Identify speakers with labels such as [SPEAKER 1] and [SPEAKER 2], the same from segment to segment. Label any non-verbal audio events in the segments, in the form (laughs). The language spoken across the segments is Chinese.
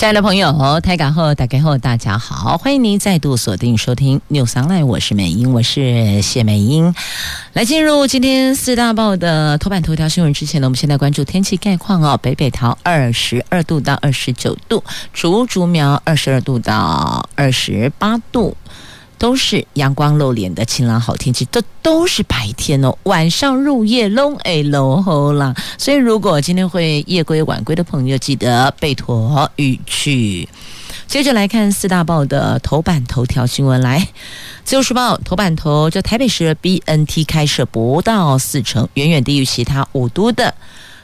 [SPEAKER 1] 亲爱的朋友，台港后打开后，大家好，欢迎您再度锁定收听 News Online，我是美英，我是谢美英。来进入今天四大报的头版头条新闻之前呢，我们先来关注天气概况哦。北北桃二十二度到二十九度，竹竹苗二十二度到二十八度。都是阳光露脸的晴朗好天气，这都，是白天哦。晚上入夜拢哎拢好啦，所以如果今天会夜归晚归的朋友，记得备妥雨具。接着来看四大报的头版头条新闻，来，自由时报头版头，就台北市 BNT 开设不到四成，远远低于其他五都的。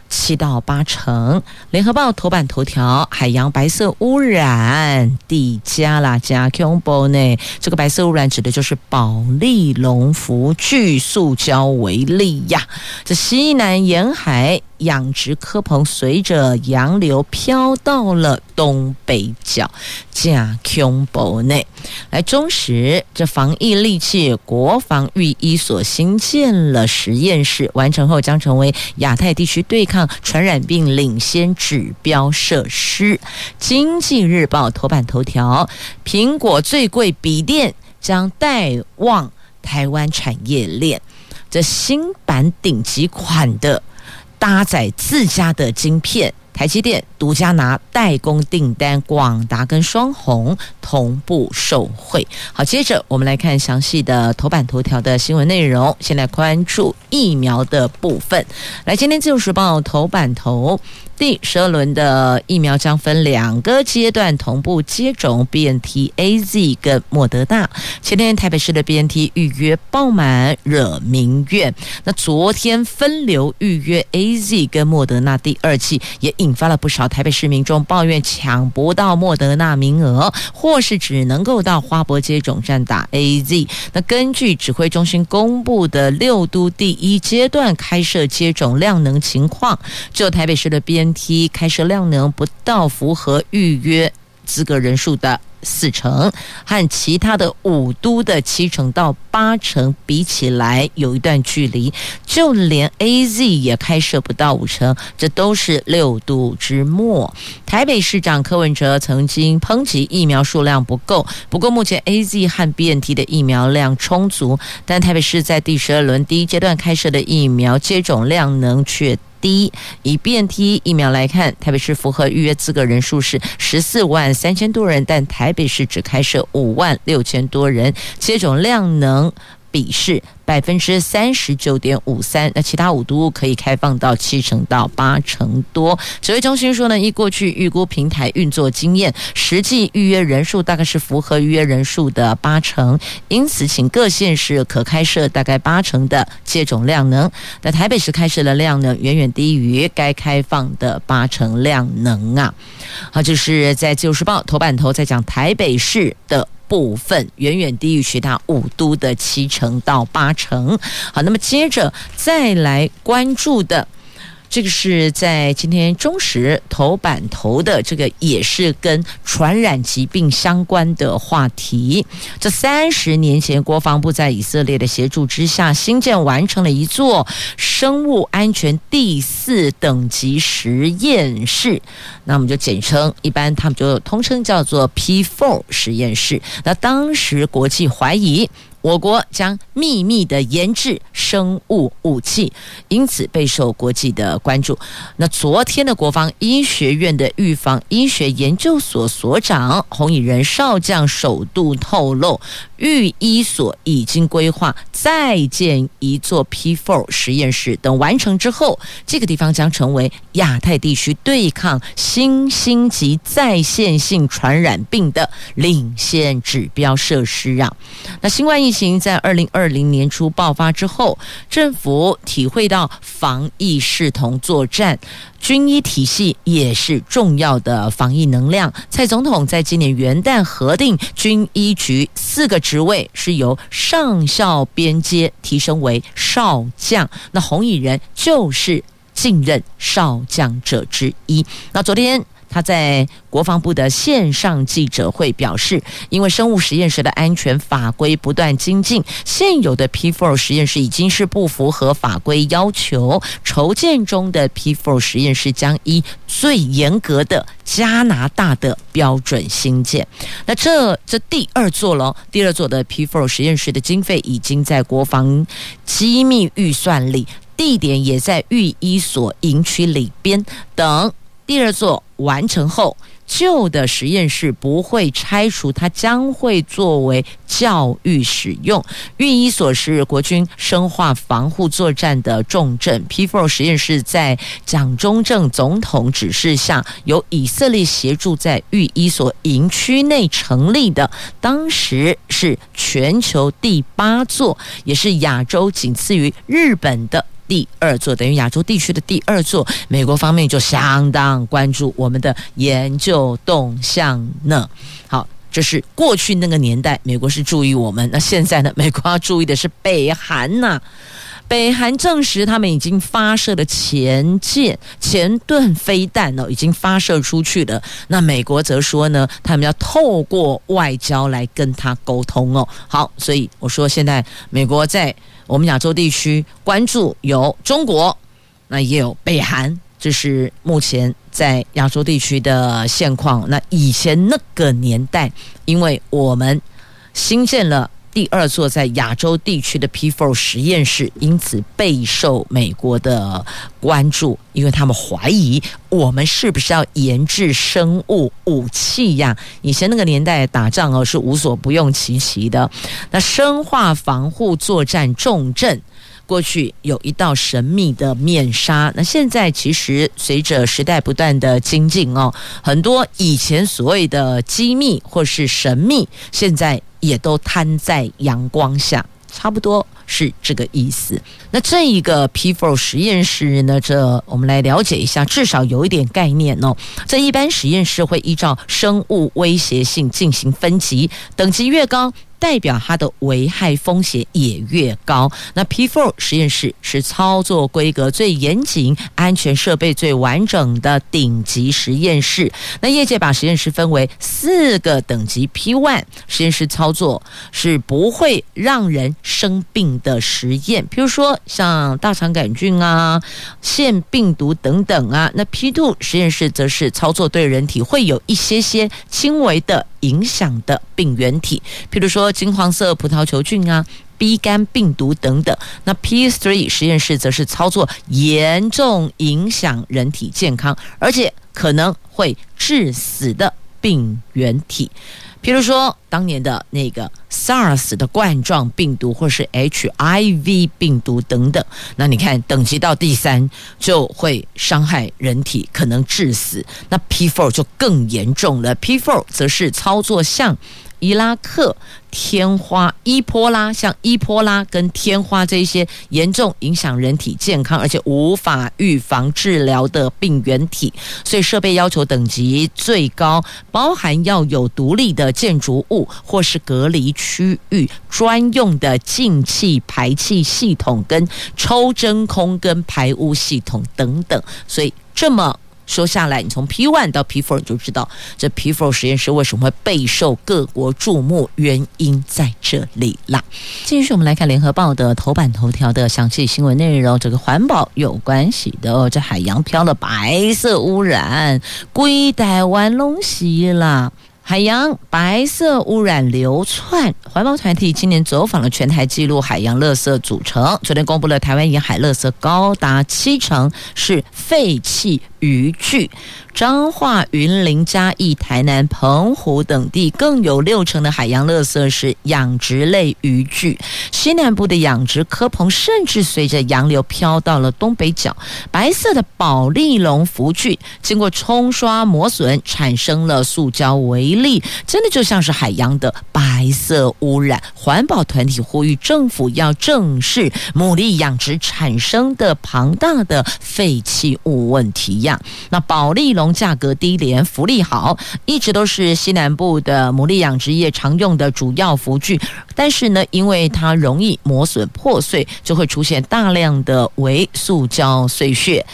[SPEAKER 1] 七到八成。联合报头版头条：海洋白色污染，地加啦加恐怖呢？这个白色污染指的就是保利龙福聚塑胶为例呀。这西南沿海。养殖科棚随着洋流飘到了东北角，加恐怖内来中时，这防疫利器国防预医所新建了实验室，完成后将成为亚太地区对抗传染病领先指标设施。经济日报头版头条：苹果最贵笔电将带旺台湾产业链，这新版顶级款的。搭载自家的晶片，台积电独家拿代工订单，广达跟双红同步受惠。好，接着我们来看详细的头版头条的新闻内容。先来关注疫苗的部分。来，今天自由时报头版头。第十二轮的疫苗将分两个阶段同步接种，BNT、AZ 跟莫德纳。前天台北市的 BNT 预约爆满，惹民怨。那昨天分流预约 AZ 跟莫德纳第二季，也引发了不少台北市民众抱怨抢不到莫德纳名额，或是只能够到花博接种站打 AZ。那根据指挥中心公布的六都第一阶段开设接种量能情况，就台北市的 B、N BNT。开设量能不到符合预约资格人数的四成，和其他的五都的七成到八成比起来有一段距离，就连 AZ 也开设不到五成，这都是六度之末。台北市长柯文哲曾经抨击疫苗数量不够，不过目前 AZ 和 BNT 的疫苗量充足，但台北市在第十二轮第一阶段开设的疫苗接种量能却。第一，以 BNT 疫苗来看，台北市符合预约资格人数是十四万三千多人，但台北市只开设五万六千多人，接种量能比是百分之三十九点五三，那其他五都可以开放到七成到八成多。指挥中心说呢，依过去预估平台运作经验，实际预约人数大概是符合预约人数的八成，因此请各县市可开设大概八成的接种量能。那台北市开设的量呢，远远低于该开放的八成量能啊。好，就是在《自由时报》头版头在讲台北市的。部分远远低于其他五都的七成到八成。好，那么接着再来关注的。这个是在今天中时头版头的这个也是跟传染疾病相关的话题。这三十年前，国防部在以色列的协助之下，新建完成了一座生物安全第四等级实验室。那我们就简称，一般他们就通称叫做 P4 实验室。那当时国际怀疑。我国将秘密的研制生物武器，因此备受国际的关注。那昨天的国防医学院的预防医学研究所所长洪以仁少将首度透露，预医所已经规划再建一座 P4 实验室，等完成之后，这个地方将成为亚太地区对抗新兴及再现性传染病的领先指标设施啊。那新冠疫情在二零二零年初爆发之后，政府体会到防疫视同作战，军医体系也是重要的防疫能量。蔡总统在今年元旦核定军医局四个职位是由上校编阶提升为少将，那洪以仁就是晋任少将者之一。那昨天。他在国防部的线上记者会表示，因为生物实验室的安全法规不断精进，现有的 P4 实验室已经是不符合法规要求，筹建中的 P4 实验室将依最严格的加拿大的标准兴建。那这这第二座喽，第二座的 P4 实验室的经费已经在国防机密预算里，地点也在御医所营区里边等。第二座完成后，旧的实验室不会拆除，它将会作为教育使用。御医所是国军生化防护作战的重镇。P4 实验室在蒋中正总统指示下，由以色列协助在御医所营区内成立的，当时是全球第八座，也是亚洲仅次于日本的。第二座等于亚洲地区的第二座，美国方面就相当关注我们的研究动向呢。好，这是过去那个年代，美国是注意我们，那现在呢，美国要注意的是北韩呐。北韩证实他们已经发射了前舰前盾飞弹哦，已经发射出去了。那美国则说呢，他们要透过外交来跟他沟通哦。好，所以我说现在美国在。我们亚洲地区关注有中国，那也有北韩，这是目前在亚洲地区的现况。那以前那个年代，因为我们新建了。第二座在亚洲地区的 P4 实验室，因此备受美国的关注，因为他们怀疑我们是不是要研制生物武器呀？以前那个年代打仗哦，是无所不用其极的。那生化防护作战重镇，过去有一道神秘的面纱。那现在其实随着时代不断的精进哦，很多以前所谓的机密或是神秘，现在。也都摊在阳光下，差不多是这个意思。那这一个 P4 实验室呢，这我们来了解一下，至少有一点概念哦。这一般实验室会依照生物威胁性进行分级，等级越高，代表它的危害风险也越高。那 P4 实验室是操作规格最严谨、安全设备最完整的顶级实验室。那业界把实验室分为四个等级：P1 实验室操作是不会让人生病的实验，比如说像大肠杆菌啊、腺病毒等等啊。那 P2 实验室则是操作对人体会有一些些轻微的影响的病原体，譬如说金黄色葡萄球菌啊、B 肝病毒等等。那 P3 实验室则是操作严重影响人体健康，而且可能会致死的病原体。譬如说，当年的那个 SARS 的冠状病毒，或是 HIV 病毒等等，那你看等级到第三就会伤害人体，可能致死。那 P four 就更严重了，P four 则是操作像。伊拉克天花、伊波拉，像伊波拉跟天花这些严重影响人体健康，而且无法预防治疗的病原体，所以设备要求等级最高，包含要有独立的建筑物或是隔离区域、专用的进气排气系统、跟抽真空跟排污系统等等，所以这么。说下来，你从 P one 到 P four 你就知道这 P four 实验室为什么会备受各国注目，原因在这里啦。继续，我们来看联合报的头版头条的详细新闻内容，这个环保有关系的哦，这海洋飘了白色污染，归台湾拢是啦。海洋白色污染流窜，环保团体今年走访了全台记录海洋垃圾组成。昨天公布了台湾沿海垃圾高达七成是废弃渔具。彰化、云林、嘉义、台南、澎湖等地更有六成的海洋垃圾是养殖类渔具。西南部的养殖蚵棚甚至随着洋流飘到了东北角。白色的保丽龙浮具经过冲刷磨损，产生了塑胶微粒，真的就像是海洋的白色污染。环保团体呼吁政府要正视牡蛎养殖产生的庞大的废弃物问题呀。那保利龙价格低廉，福利好，一直都是西南部的牡蛎养殖业常用的主要辅具。但是呢，因为它容易磨损破碎，就会出现大量的微塑胶碎屑。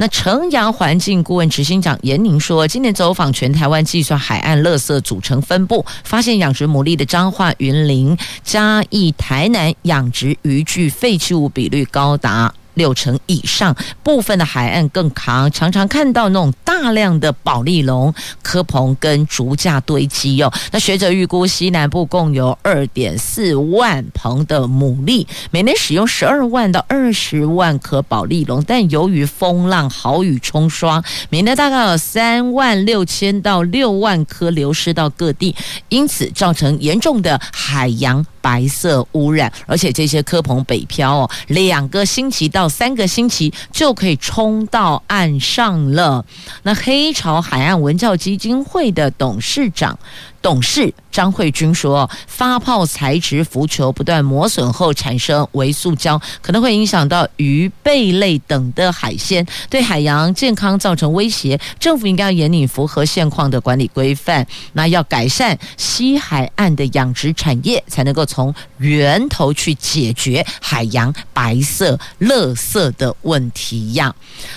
[SPEAKER 1] 那城阳环境顾问执行长严宁说，今年走访全台湾，计算海岸垃圾组成分布，发现养殖牡蛎的彰化、云林、嘉义、台南养殖渔具废弃物比率高达。六成以上，部分的海岸更扛，常常看到那种大量的保利龙蚵棚跟竹架堆积哦。那学者预估，西南部共有二点四万棚的牡蛎，每年使用十二万到二十万颗保利龙，但由于风浪、豪雨冲刷，每年大概有三万六千到六万颗流失到各地，因此造成严重的海洋。白色污染，而且这些科棚北漂哦，两个星期到三个星期就可以冲到岸上了。那黑潮海岸文教基金会的董事长。董事张慧君说：“发泡材质浮球不断磨损后产生微塑胶，可能会影响到鱼、贝类等的海鲜，对海洋健康造成威胁。政府应该要严拟符合现况的管理规范，那要改善西海岸的养殖产业，才能够从源头去解决海洋白色垃圾的问题呀。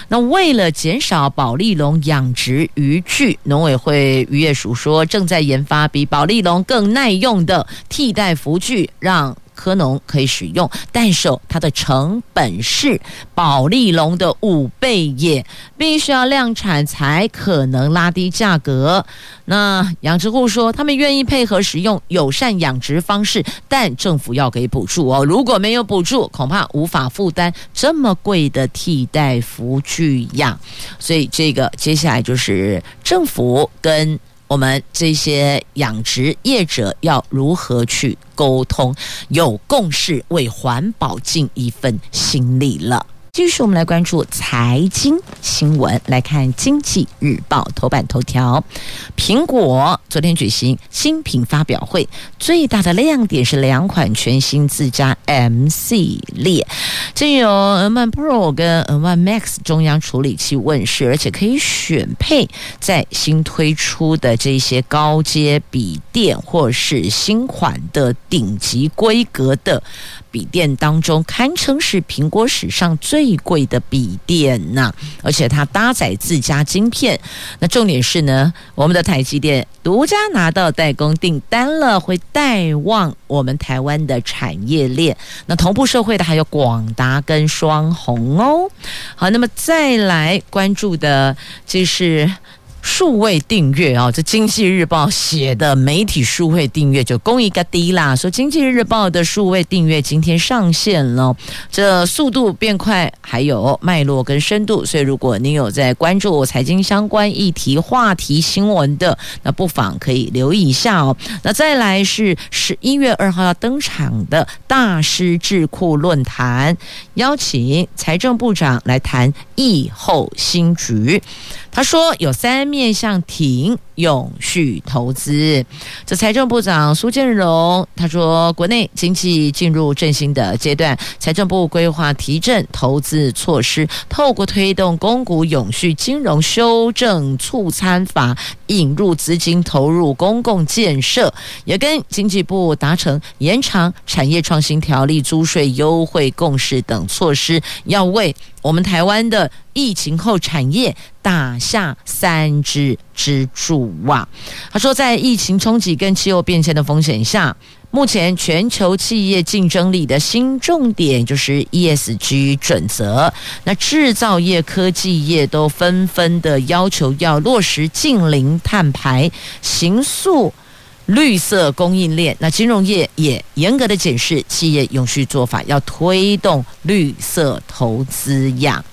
[SPEAKER 1] 那为了减少保利龙养殖渔具，农委会渔业署说正在研发。”比保利龙更耐用的替代服具，让科农可以使用，但是它的成本是保丽龙的五倍也，必须要量产才可能拉低价格。那养殖户说，他们愿意配合使用友善养殖方式，但政府要给补助哦。如果没有补助，恐怕无法负担这么贵的替代服具呀。所以，这个接下来就是政府跟。我们这些养殖业者要如何去沟通，有共识，为环保尽一份心力了。继续，我们来关注财经新闻，来看《经济日报》头版头条：苹果昨天举行新品发表会，最大的亮点是两款全新自家 M 系列，这有 M1 Pro 跟 M1 Max 中央处理器问世，而且可以选配在新推出的这些高阶笔电或是新款的顶级规格的。笔电当中堪称是苹果史上最最贵的笔电呐，而且它搭载自家晶片。那重点是呢，我们的台积电独家拿到代工订单了，会带旺我们台湾的产业链。那同步社会的还有广达跟双红哦。好，那么再来关注的就是。数位订阅啊，这经济日报写的媒体数位订阅就公一个低啦。说经济日报的数位订阅今天上线了，这速度变快，还有脉络跟深度。所以如果您有在关注财经相关议题、话题新闻的，那不妨可以留意一下哦。那再来是十一月二号要登场的大师智库论坛，邀请财政部长来谈疫后新局。他说有三面向挺永续投资。这财政部长苏建荣他说，国内经济进入振兴的阶段，财政部规划提振投资措施，透过推动公股永续金融修正促参法，引入资金投入公共建设，也跟经济部达成延长产业创新条例租税优惠共识等措施，要为我们台湾的疫情后产业打下三支支柱啊！他说，在疫情冲击跟气候变迁的风险下，目前全球企业竞争力的新重点就是 ESG 准则。那制造业、科技业都纷纷的要求要落实近零碳排，形塑绿色供应链。那金融业也严格的检视企业永续做法，要推动绿色投资样。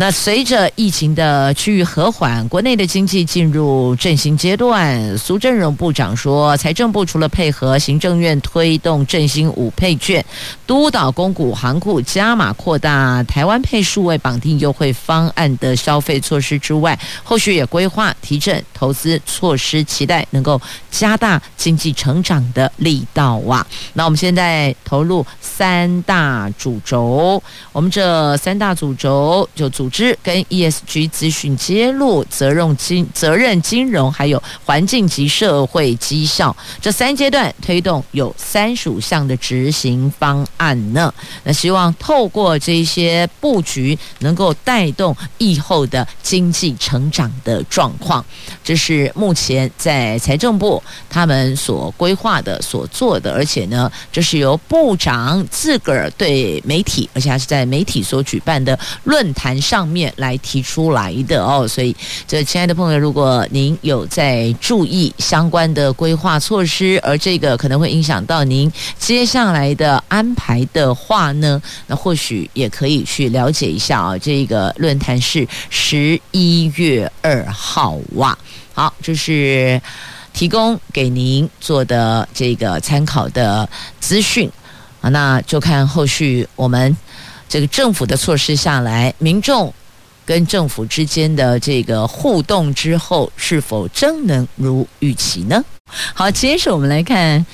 [SPEAKER 1] 那随着疫情的趋于和缓，国内的经济进入振兴阶段。苏振荣部长说，财政部除了配合行政院推动振兴五配券，督导公股行库加码扩大台湾配数位绑定优惠方案的消费措施之外，后续也规划提振投资措施，期待能够加大经济成长的力道啊。那我们现在投入三大主轴，我们这三大主轴就主。组织跟 ESG 资讯揭露、责任金责任金融，还有环境及社会绩效这三阶段推动有三十五项的执行方案呢。那希望透过这些布局，能够带动疫后的经济成长的状况。这是目前在财政部他们所规划的、所做的，而且呢，这是由部长自个儿对媒体，而且还是在媒体所举办的论坛上上面来提出来的哦。所以，这亲爱的朋友，如果您有在注意相关的规划措施，而这个可能会影响到您接下来的安排的话呢，那或许也可以去了解一下啊。这个论坛是十一月二号哇。好，这是提供给您做的这个参考的资讯啊，那就看后续我们这个政府的措施下来，民众跟政府之间的这个互动之后，是否真能如预期呢？好，接着我们来看。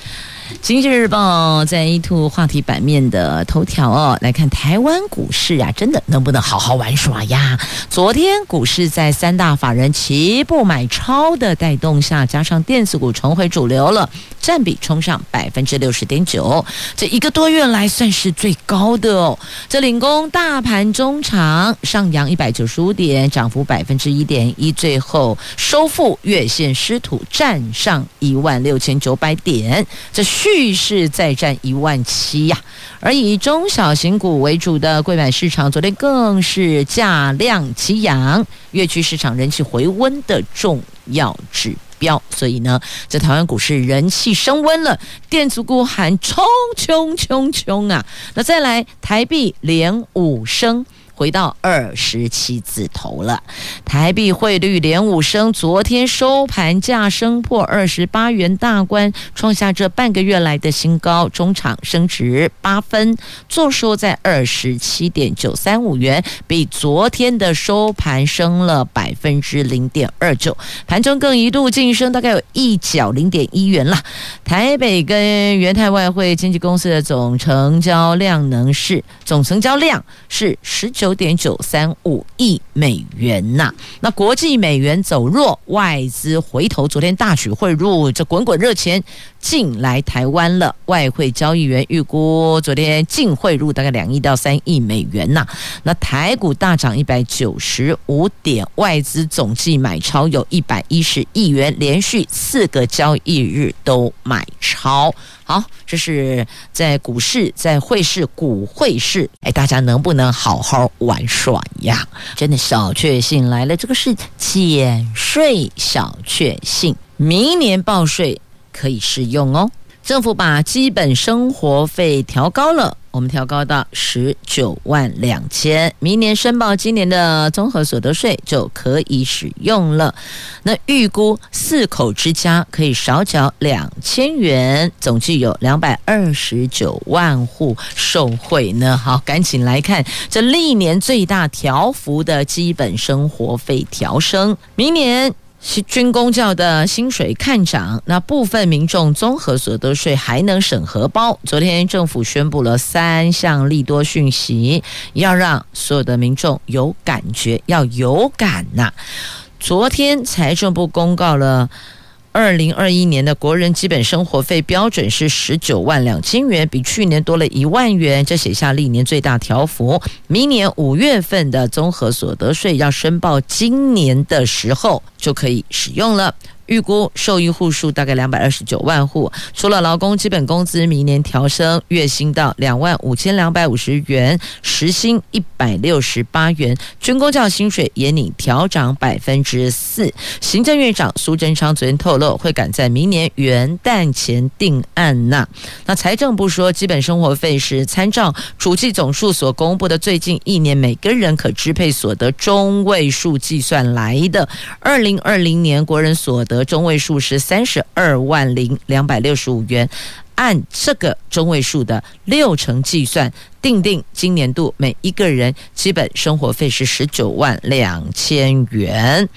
[SPEAKER 1] 经济日报在 A2 话题版面的头条哦，来看台湾股市啊，真的能不能好好玩耍呀？昨天股市在三大法人齐步买超的带动下，加上电子股重回主流了，占比冲上百分之六十点九，这一个多月来算是最高的哦。这领工大盘中场上扬一百九十五点，涨幅百分之一点一，最后收复月线失土，站上一万六千九百点。这蓄势再战一万七呀，而以中小型股为主的柜买市场，昨天更是价量齐扬，月区市场人气回温的重要指标。所以呢，在台湾股市人气升温了，电子股喊冲冲冲冲啊！那再来，台币连五升。回到二十七字头了，台币汇率连五升，昨天收盘价升破二十八元大关，创下这半个月来的新高，中场升值八分，坐收在二十七点九三五元，比昨天的收盘升了百分之零点二九，盘中更一度晋升大概有一角零点一元了。台北跟元泰外汇经纪公司的总成交量能是总成交量是十九。九点九三五亿美元呐、那国际美元走弱，外资回头，昨天大举汇入，这滚滚热钱进来台湾了。外汇交易员预估，昨天净汇入大概两亿到三亿美元呐、那台股大涨一百九十五点，外资总计买超有一百一十亿元，连续四个交易日都买超。好，这是在股市，在汇市，股汇市，哎，大家能不能好好玩耍呀？真的小确幸来了，这个是减税小确幸，明年报税可以适用哦。政府把基本生活费调高了。我们调高到十九万两千，明年申报今年的综合所得税就可以使用了。那预估四口之家可以少缴两千元，总计有两百二十九万户受惠呢。好，赶紧来看这历年最大调幅的基本生活费调升，明年。军公教的薪水看涨，那部分民众综合所得税还能审核包。昨天政府宣布了三项利多讯息，要让所有的民众有感觉，要有感呐、昨天财政部公告了。二零二一年的国人基本生活费标准是十九万两千元，比去年多了一万元，这写下历年最大条幅。明年五月份的综合所得税要申报，今年的时候就可以使用了。预估受益户数大概两百二十九万户，除了劳工基本工资明年调升月薪到两万五千两百五十元，时薪一百六十八元，军公教薪水也拟调涨百分之四。行政院长苏贞昌昨天透露，会赶在明年元旦前定案呐。那财政部说，基本生活费是参照主计总数所公布的最近一年每个人可支配所得中位数计算来的。二零二零年国人所得。得中位数是三十二万零两百六十五元，按这个中位数的六成计算，定定今年度每一个人基本生活费是十九万两千元。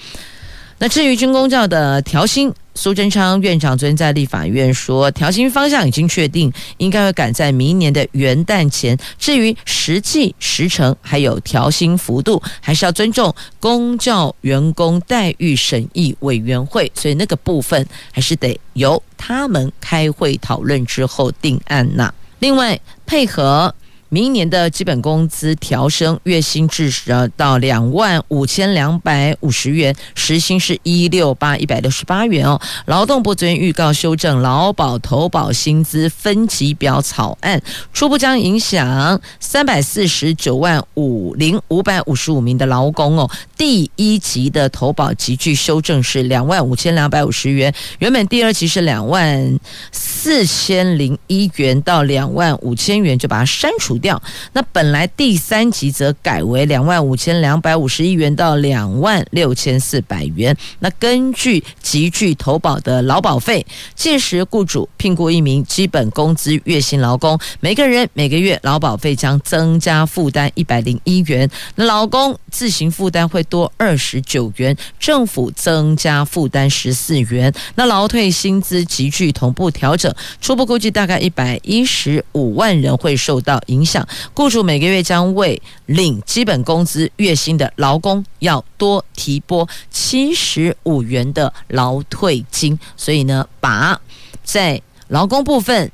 [SPEAKER 1] 那至于军工教的调薪，苏贞昌院长昨天在立法院说，调薪方向已经确定，应该会赶在明年的元旦前。至于实际时程还有调薪幅度，还是要尊重公教员工待遇审议委员会，所以那个部分还是得由他们开会讨论之后定案呐。另外，配合。明年的基本工资调升，月薪至少到两万五千两百五十元，时薪是一六八一百六十八元哦。劳动部昨天预告修正劳保投保薪资分级表草案，初步将影响三百四十九万五零五百五十五名的劳工哦。第一级的投保级距修正是两万五千两百五十元，原本第二级是两万四千零一元到两万五千元，就把它删除掉。那本来第三级则改为两万五千两百五十一元到两万六千四百元。那根据集聚投保的劳保费，届时雇主聘雇一名基本工资月薪劳工，每个人每个月劳保费将增加负担一百零一元。那劳工自行负担会多二十九元，政府增加负担十四元。那劳退薪资集聚同步调整，初步估计大概一百一十五万人会受到影响。雇主每个月将为领基本工资月薪的劳工要多提拨七十五元的劳退金，所以呢，把在劳工部分、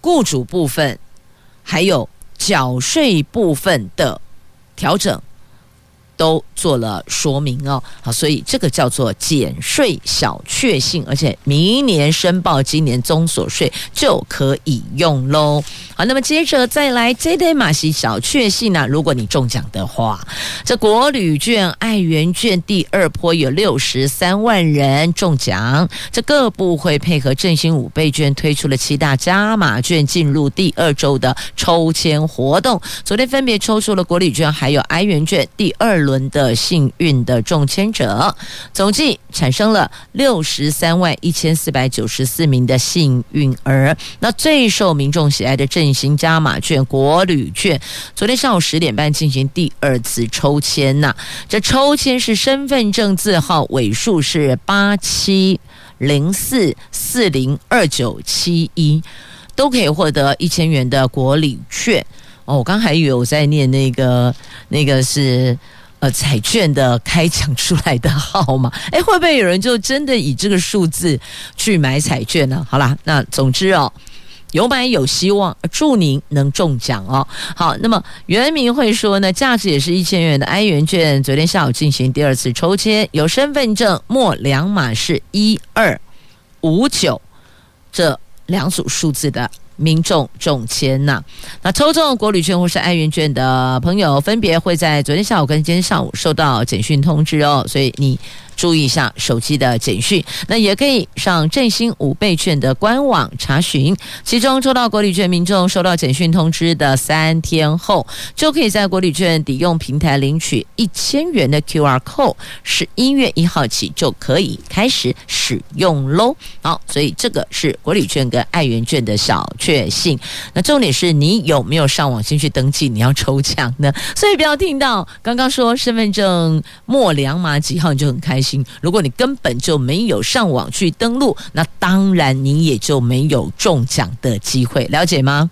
[SPEAKER 1] 雇主部分还有缴税部分的调整。都做了说明哦，好，所以这个叫做减税小确幸，而且明年申报今年综所税就可以用喽。好，那么接着再来这对马戏小确幸呢、啊？如果你中奖的话，这国旅券、爱媛券第二波有六十三万人中奖，这各部会配合振兴五倍券推出了七大加码券，进入第二周的抽签活动。昨天分别抽出了国旅券还有爱媛券第二轮的幸运的中签者，总计产生了六十三万一千四百九十四名的幸运儿。那最受民众喜爱的振兴加码券、国旅券，昨天上午十点半进行第二次抽签呐。这抽签是身份证字号尾数是八七零四四零二九七一，都可以获得一千元的国旅券。哦，我刚还以为我在念那个，那个是。呃，彩券的开奖出来的号码，(laughs) 诶，会不会有人就真的以这个数字去买彩券呢？好啦，那总之哦，有买有希望，祝您能中奖哦。好，那么原明会说呢，价值也是一千元的爱媛券，昨天下午进行第二次抽签，有身份证末两码是一二五九这两组数字的。民众中签呐，那抽中国旅券或是爱媛券的朋友，分别会在昨天下午跟今天上午收到简讯通知哦，所以你。注意一下手机的简讯，那也可以上振兴五倍券的官网查询。其中抽到国旅券民众收到简讯通知的三天后，就可以在国旅券抵用平台领取一千元的 QR code，十一月一号起就可以开始使用喽。好，所以这个是国旅券跟爱媛券的小确信。那重点是你有没有上网先去登记你要抽奖呢？(laughs) 所以不要听到刚刚说身份证末两码几号你就很开心。如果你根本就没有上网去登录，那当然你也就没有中奖的机会，了解吗？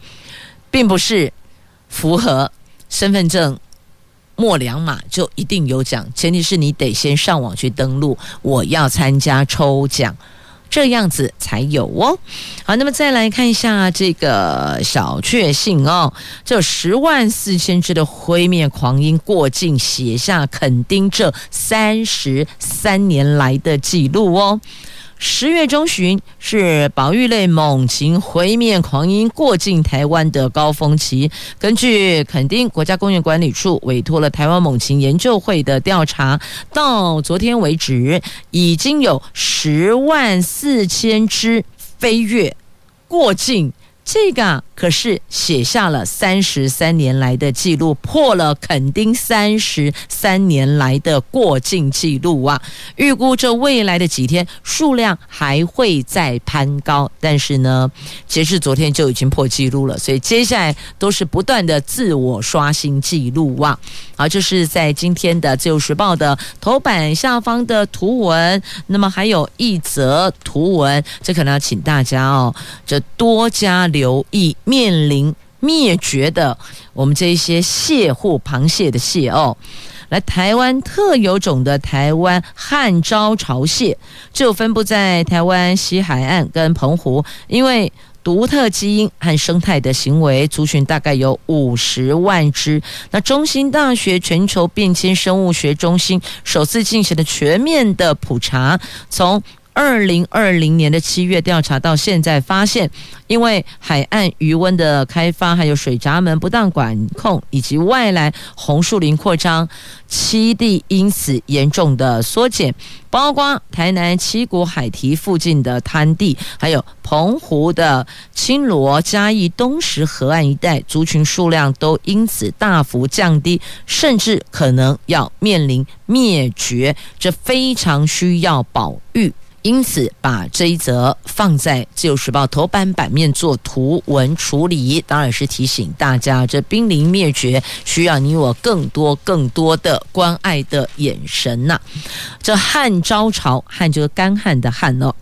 [SPEAKER 1] 并不是符合身份证末两码就一定有奖，前提是你得先上网去登录，我要参加抽奖。这样子才有哦。好，那么再来看一下这个小确幸哦，这十万四千只的灰面狂鹰过境，写下肯丁这三十三年来的记录哦。十月中旬是保育类猛禽灰面狂鹰过境台湾的高峰期。根据垦丁国家公园管理处委托了台湾猛禽研究会的调查，到昨天为止，已经有十万四千只飞跃过境。这个可是写下了三十三年来的记录，破了垦丁三十三年来的过境记录啊！预估这未来的几天数量还会再攀高，但是呢，截至昨天就已经破纪录了，所以接下来都是不断的自我刷新记录啊！好，这是在今天的《自由时报》的头版下方的图文，那么还有一则图文，这可能要请大家哦，这多加留意，面临灭绝的我们这一些蟹或，螃蟹的蟹哦。来，台湾特有种的台湾汉招潮蟹，就分布在台湾西海岸跟澎湖，因为独特基因和生态的行为，族群大概有五十万只。那中兴大学全球变迁生物学中心首次进行了全面的普查，从二零二零年的七月调查到现在，发现因为海岸余温的开发，还有水闸门不当管控，以及外来红树林扩张，栖地因此严重的缩减。包括台南七股海堤附近的滩地，还有澎湖的青罗嘉义东石河岸一带，族群数量都因此大幅降低，甚至可能要面临灭绝，这非常需要保育。因此，把这一则放在《自由时报》头版版面做图文处理，当然是提醒大家，这濒临灭绝需要你我更多更多的关爱的眼神呐、这汉招潮，汉就是干旱的旱哦，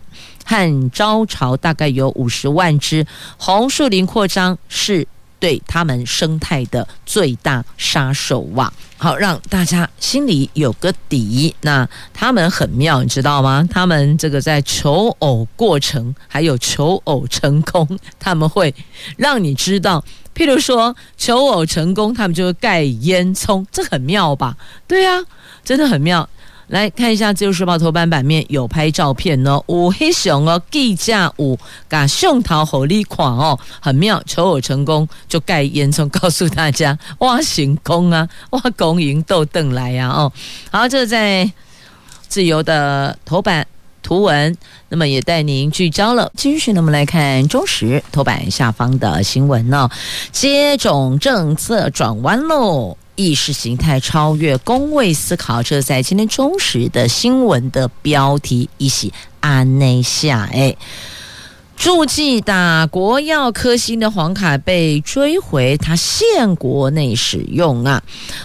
[SPEAKER 1] 汉招潮大概有五十万只，红树林扩张是。对他们生态的最大杀手哇！好，让大家心里有个底。那他们很妙，你知道吗？他们这个在求偶过程，还有求偶成功，他们会让你知道。譬如说求偶成功，他们就会盖烟囱，这很妙吧？对啊，真的很妙。来看一下《自由时报》头版版面有拍照片哦，五黑熊哦，计价五把熊桃火力款哦，很妙，求偶成功就盖烟囱，告诉大家哇，行功啊，(laughs) 哇，恭迎豆邓来呀哦，好，这在自由的头版图文，那么也带您聚焦了。继续，那么来看中时头版下方的新闻哦，接种政策转弯喽。意识形态超越公位思考，这在今天中时的新闻的标题一起安内下哎。注记打国药科兴的黄卡被追回，它限国内使用啊！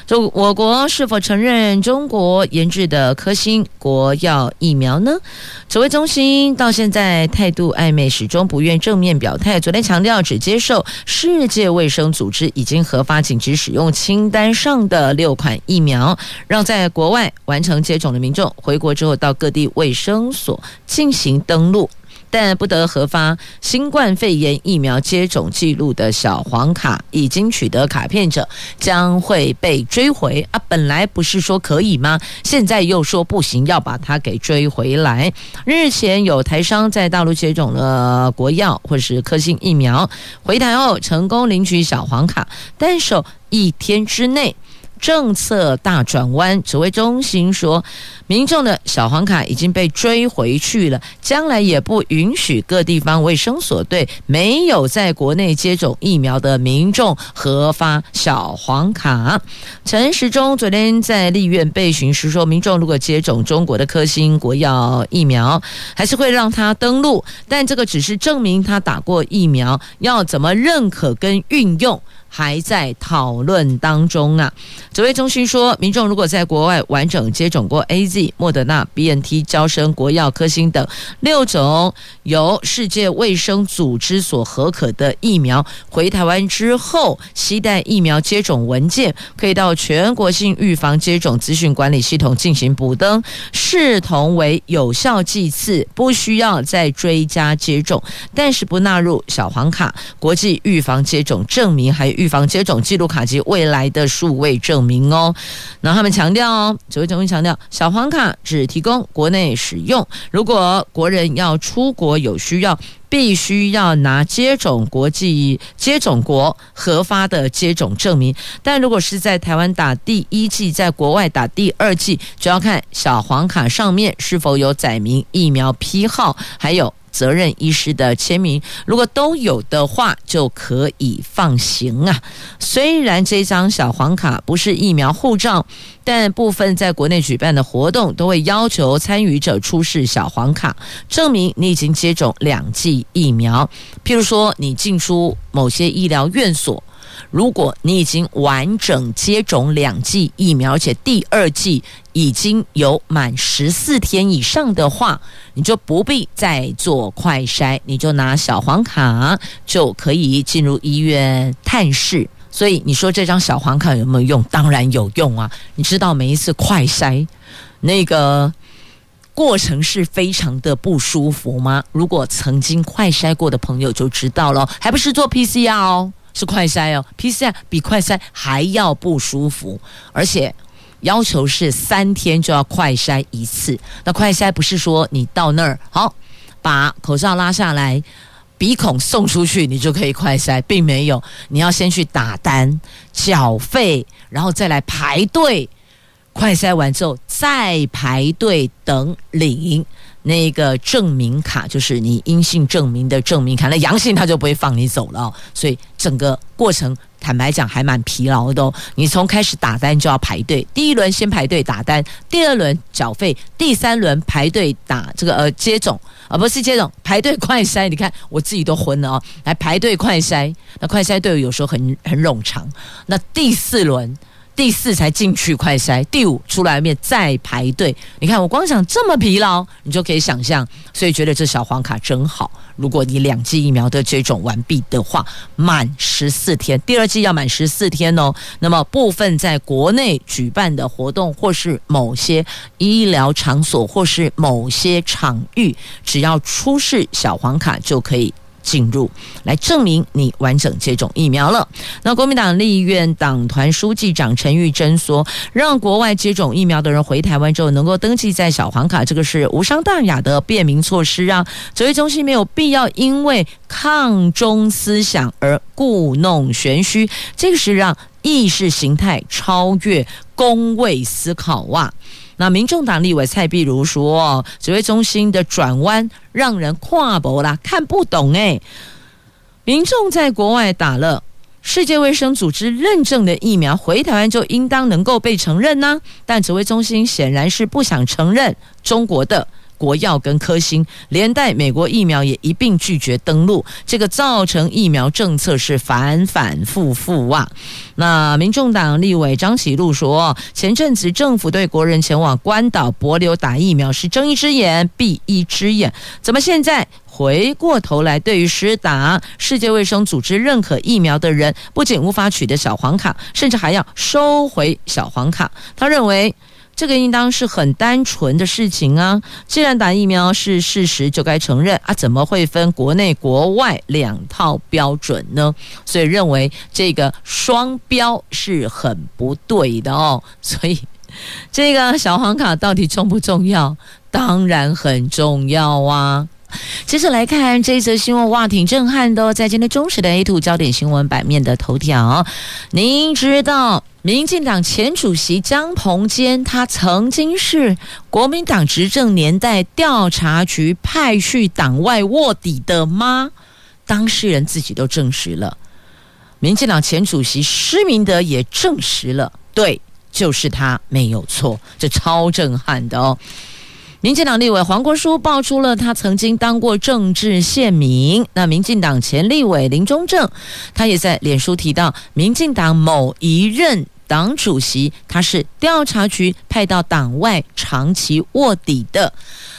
[SPEAKER 1] 就我国是否承认中国研制的科兴国药疫苗呢？指挥中心到现在态度暧昧，始终不愿正面表态。昨天强调只接受世界卫生组织已经核发紧急使用清单上的六款疫苗，让在国外完成接种的民众回国之后到各地卫生所进行登录。但不得核发新冠肺炎疫苗接种记录的小黄卡，已经取得卡片者将会被追回啊！本来不是说可以吗？现在又说不行，要把它给追回来。日前有台商在大陆接种了国药或是科兴疫苗，回台后成功领取小黄卡，但守一天之内。政策大转弯，指挥中心说，民众的小黄卡已经被追回去了，将来也不允许各地方卫生所对没有在国内接种疫苗的民众核发小黄卡。陈时中昨天在立院备询时说，民众如果接种中国的科兴国药疫苗，还是会让他登录，但这个只是证明他打过疫苗，要怎么认可跟运用？还在讨论当中啊！指挥中心说，民众如果在国外完整接种过 AZ、莫德纳、BNT、娇生、国药、科兴等六种由世界卫生组织所核可的疫苗，回台湾之后，携带疫苗接种文件，可以到全国性预防接种资讯管理系统进行补登，视同为有效剂次，不需要再追加接种，但是不纳入小黄卡、国际预防接种证明，还。预防接种记录卡及未来的数位证明哦。那他们强调哦，指挥中心强调，小黄卡只提供国内使用。如果国人要出国有需要，必须要拿接种国际接种国核发的接种证明。但如果是在台湾打第一剂，在国外打第二剂，就要看小黄卡上面是否有载明疫苗批号，还有。责任医师的签名，如果都有的话，就可以放行啊。虽然这张小黄卡不是疫苗护照，但部分在国内举办的活动都会要求参与者出示小黄卡，证明你已经接种两剂疫苗。譬如说，你进出某些医疗院所。如果你已经完整接种两剂疫苗，而且第二剂已经有满十四天以上的话，你就不必再做快筛，你就拿小黄卡就可以进入医院探视。所以你说这张小黄卡有没有用？当然有用啊！你知道每一次快筛那个过程是非常的不舒服吗？如果曾经快筛过的朋友就知道了，还不是做 PCR 哦。是快筛哦，PCR 比快筛还要不舒服，而且要求是三天就要快筛一次。那快筛不是说你到那儿好把口罩拉下来，鼻孔送出去，你就可以快筛，并没有，你要先去打单缴费，然后再来排队，快筛完之后再排队等领。那个证明卡就是你阴性证明的证明卡，那阳性他就不会放你走了哦。所以整个过程坦白讲还蛮疲劳的哦。你从开始打单就要排队，第一轮先排队打单，第二轮缴费，第三轮排队打这个呃接种啊，不是接种，排队快筛。你看我自己都昏了哦，来排队快筛，那快筛队伍有时候很很冗长。那第四轮。第四才进去快筛，第五出来面再排队。你看我光想这么疲劳，你就可以想象，所以觉得这小黄卡真好。如果你两剂疫苗都接种完毕的话，满十四天，第二剂要满十四天哦。那么部分在国内举办的活动，或是某些医疗场所，或是某些场域，只要出示小黄卡就可以。进入来证明你完整接种疫苗了。那国民党立院党团书记长陈玉珍说，让国外接种疫苗的人回台湾之后能够登记在小黄卡，这个是无伤大雅的便民措施啊。指挥中心没有必要因为抗中思想而故弄玄虚，这个是让意识形态超越公卫思考哇。那民众党立委蔡壁如说，指挥中心的转弯让人跨步啦，看不懂哎。民众在国外打了世界卫生组织认证的疫苗，回台湾就应当能够被承认呢？但指挥中心显然是不想承认中国的。国药跟科兴连带美国疫苗也一并拒绝登陆，这个造成疫苗政策是反反复复啊。那民众党立委张启禄说，前阵子政府对国人前往关岛帛琉打疫苗是睁一只眼闭一只眼，怎么现在回过头来对于施打世界卫生组织认可疫苗的人，不仅无法取得小黄卡，甚至还要收回小黄卡？他认为。这个应当是很单纯的事情啊！既然打疫苗是事实，就该承认啊！怎么会分国内国外两套标准呢？所以认为这个双标是很不对的哦。所以 (laughs) 这个小黄卡到底重不重要？当然很重要啊！接着来看这一则新闻，哇，挺震撼的哦，在今天中时的 A two 焦点新闻版面的头条，您知道？民进党前主席江鹏坚，他曾经是国民党执政年代调查局派去党外卧底的吗？当事人自己都证实了，民进党前主席施明德也证实了，对，就是他，没有错，这超震撼的哦。民进党立委黄国书爆出了他曾经当过政治线民。那民进党前立委林忠正，他也在脸书提到，民进党某一任党主席，他是调查局派到党外长期卧底的，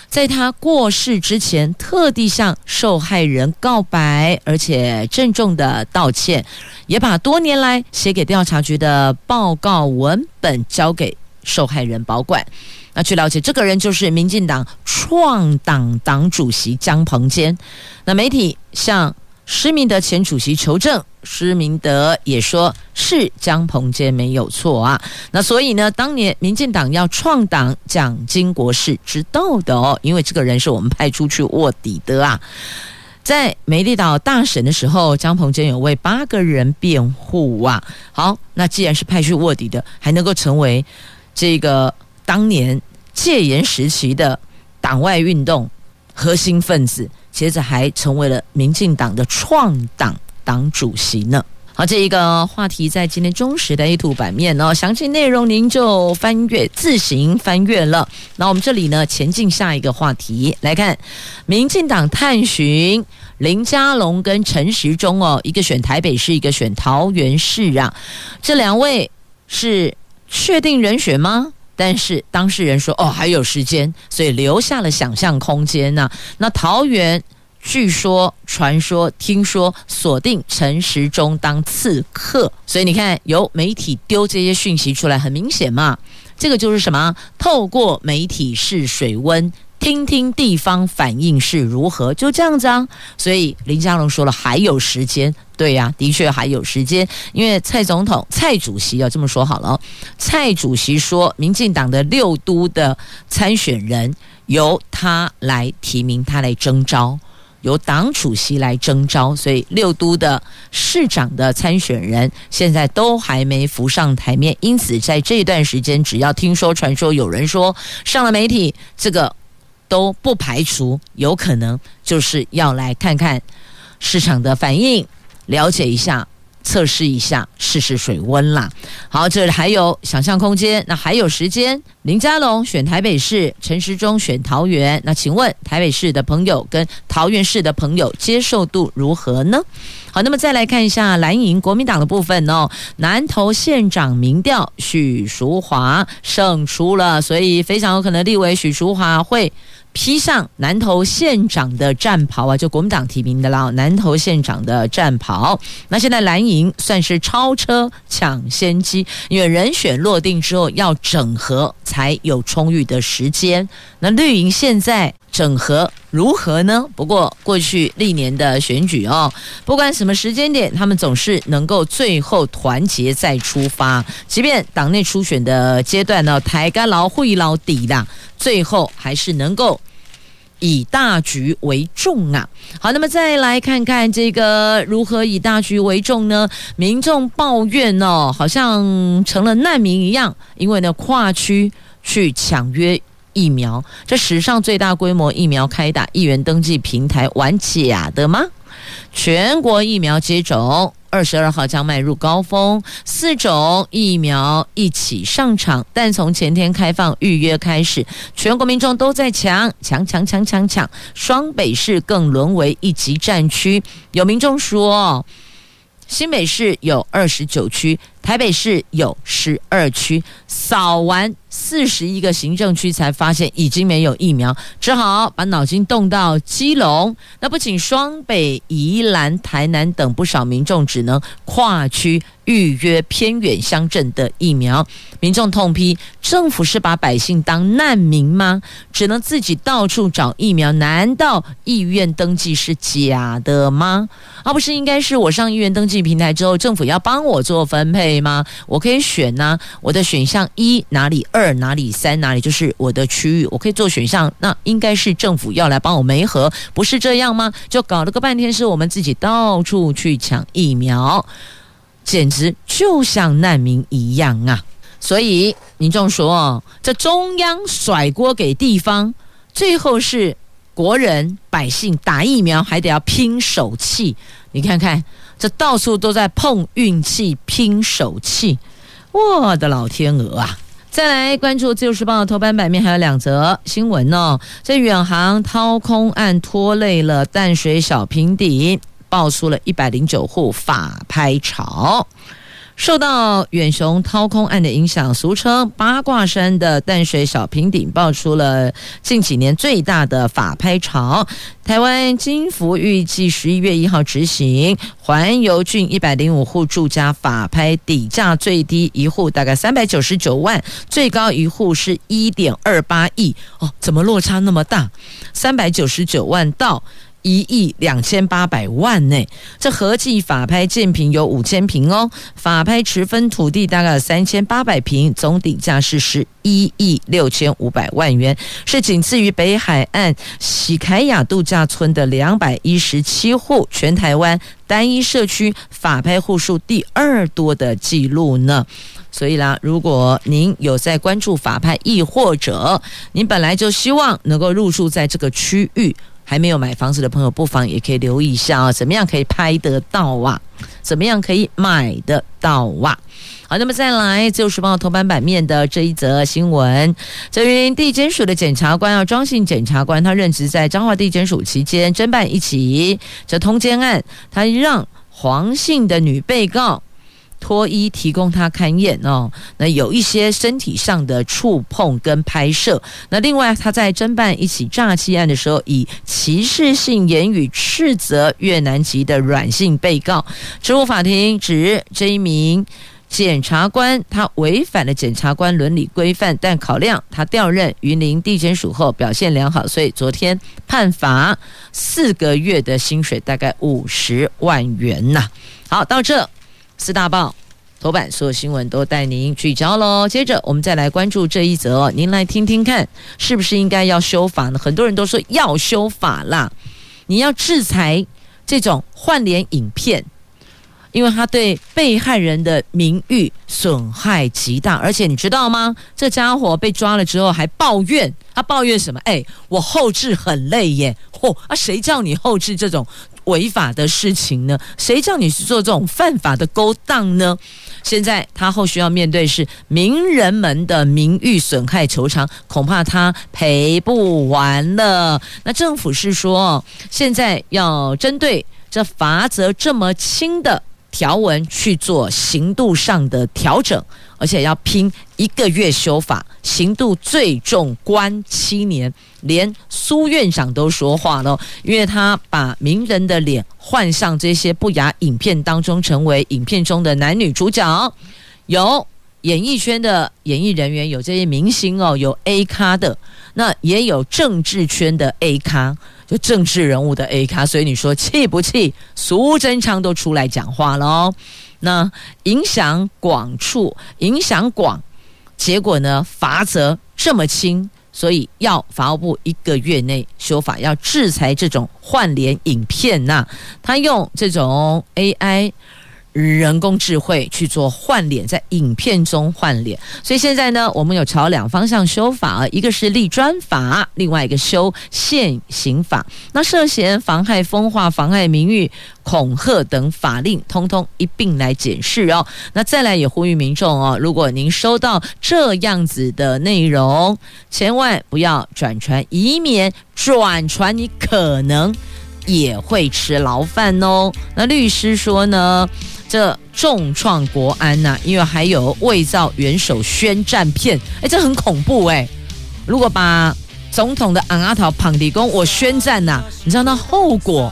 [SPEAKER 1] 在他过世之前，特地向受害人告白，而且郑重的道歉，也把多年来写给调查局的报告文本交给受害人保管。那据了解，这个人就是民进党创党党主席江鹏坚。那媒体向施明德前主席求证，施明德也说是江鹏坚没有错啊。那所以呢，当年民进党要创党，蒋经国是知道的哦，因为这个人是我们派出去卧底的啊。在美丽岛大审的时候，江鹏坚有为八个人辩护啊。好，那既然是派去卧底的，还能够成为这个。当年戒严时期的党外运动核心分子，接着还成为了民进党的创党党主席呢。好，这一个话题在今天中时的 A 图版面哦，详细内容您就翻阅自行翻阅了。那我们这里呢，前进下一个话题来看，民进党探寻林佳龙跟陈时中哦，一个选台北市，一个选桃园市啊，这两位是确定人选吗？但是当事人说哦，还有时间，所以留下了想象空间呐、那桃园。据说、传说、听说锁定陈时中当刺客，所以你看，由媒体丢这些讯息出来，很明显嘛，这个就是什么？透过媒体试水温，听听地方反应是如何，就这样子啊。所以林佳龙说了，还有时间，对呀、的确还有时间，因为蔡总统、蔡主席要这么说好了，蔡主席说，民进党的六都的参选人由他来提名，他来征召。由党主席来征召，所以六都的市长的参选人现在都还没浮上台面，因此在这段时间，只要听说传说有人说上了媒体，这个都不排除有可能就是要来看看市场的反应，了解一下。测试一下，试试水温啦。好，这里还有想象空间，那还有时间。林佳龙选台北市，陈时中选桃园。那请问台北市的朋友跟桃园市的朋友接受度如何呢？好，那么再来看一下蓝营国民党的部分哦。南投县长民调，许淑华胜出了，所以非常有可能立委许淑华会。披上南投县长的战袍啊，就国民党提名的啦。南投县长的战袍，那现在蓝营算是超车抢先机，因为人选落定之后要整合才有充裕的时间。那绿营现在整合如何呢？不过过去历年的选举哦，不管什么时间点，他们总是能够最后团结再出发。即便党内初选的阶段呢，抬干劳会劳底的。最后还是能够以大局为重啊！好，那么再来看看这个如何以大局为重呢？民众抱怨哦，好像成了难民一样，因为呢跨区去抢约疫苗，这史上最大规模疫苗开打，议员登记平台玩假的吗？全国疫苗接种。二十二号将迈入高峰，四种疫苗一起上场，但从前天开放预约开始，全国民众都在抢抢抢抢抢抢，双北市更沦为一级战区。有民众说，新北市有二十九区，台北市有十二区，扫完。四十一个行政区才发现已经没有疫苗，只好把脑筋动到基隆。那不仅双北、宜兰、台南等不少民众只能跨区预约偏远乡镇的疫苗。民众痛批政府是把百姓当难民吗？只能自己到处找疫苗？难道意愿登记是假的吗？而不是应该是我上意愿登记平台之后，政府要帮我做分配吗？我可以选呢、我的选项一哪里二？哪里三哪里就是我的区域，我可以做选项，那应该是政府要来帮我媒合，不是这样吗？就搞了个半天，是我们自己到处去抢疫苗，简直就像难民一样啊！所以民众说，这中央甩锅给地方，最后是国人百姓打疫苗还得要拼手气，你看看这到处都在碰运气、拼手气，我的老天鹅啊！再来关注《自由时报》的头版版面，还有两则新闻哦。这远航掏空案拖累了淡水小平顶，爆出了一百零九户法拍潮。受到远雄掏空案的影响，俗称八卦山的淡水小平顶爆出了近几年最大的法拍潮。台湾金服预计十一月一号执行环游郡一百零五户住家法拍，底价最低一户大概三百九十九万，最高一户是一点二八亿哦，怎么落差那么大？三百九十九万到。一亿两千八百万呢，这合计法拍建坪有五千坪哦，法拍持分土地大概三千八百坪，总底价是十一亿六千五百万元，是仅次于北海岸喜凯雅度假村的两百一十七户，全台湾单一社区法拍户数第二多的记录呢。所以啦，如果您有在关注法拍，亦或者您本来就希望能够入住在这个区域。还没有买房子的朋友，不妨也可以留意一下啊，怎么样可以拍得到啊？怎么样可以买得到啊？好，那么再来，《自由时报》头版版面的这一则新闻，这名地检署的检察官啊，庄姓检察官，他任职在彰化地检署期间，侦办一起这通奸案，他让黄姓的女被告。脱衣提供他勘验哦，那有一些身体上的触碰跟拍摄。那另外他在侦办一起诈欺案的时候，以歧视性言语斥责越南籍的软性被告。职务法庭指这一名检察官他违反了检察官伦理规范，但考量他调任云林地检署后表现良好，所以昨天判罚四个月的薪水，大概五十万元呐。好，到这。四大报头版所有新闻都带您聚焦喽。接着我们再来关注这一则，您来听听看，是不是应该要修法呢？很多人都说要修法啦，你要制裁这种换脸影片，因为他对被害人的名誉损害极大。而且你知道吗？这家伙被抓了之后还抱怨，他抱怨什么？哎，我后置很累耶！嚯，啊，谁叫你后置这种？违法的事情呢？谁叫你去做这种犯法的勾当呢？现在他后续要面对是名人们的名誉损害求偿，恐怕他赔不完了。那政府是说，现在要针对这罚则这么轻的条文去做刑度上的调整。而且要拼一个月修法，刑度最重关七年，连苏院长都说话了，因为他把名人的脸换上这些不雅影片当中，成为影片中的男女主角，有演艺圈的演艺人员，有这些明星哦，有 A 咖的，那也有政治圈的 A 咖，就政治人物的 A 咖，所以你说气不气？苏贞昌都出来讲话了哦。那影响广处，影响广，结果呢？罚则这么轻，所以要法务部一个月内修法，要制裁这种换脸影片呐、他用这种 AI。人工智慧去做换脸，在影片中换脸，所以现在呢，我们有朝两方向修法，一个是立专法，另外一个修现行法。那涉嫌妨害风化、妨害名誉、恐吓等法令，通通一并来检视哦。那再来也呼吁民众哦，如果您收到这样子的内容，千万不要转传，以免转传你可能也会吃牢饭哦。那律师说呢？这重创国安呐、因为还有伪造元首宣战片，哎，这很恐怖哎！如果把总统的昂阿桃庞迪公我宣战呐、你知道那后果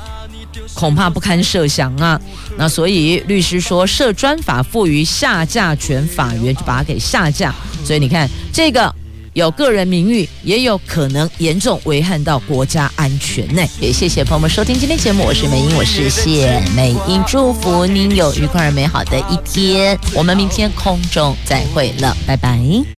[SPEAKER 1] 恐怕不堪设想啊！那所以律师说，设专法赋予下架权，法院就把它给下架。所以你看这个。有个人名誉，也有可能严重危害到国家安全内。也谢谢朋友们收听今天节目，我是美英，我是谢美英，祝福您有愉快而美好的一天。我们明天空中再会了，拜拜。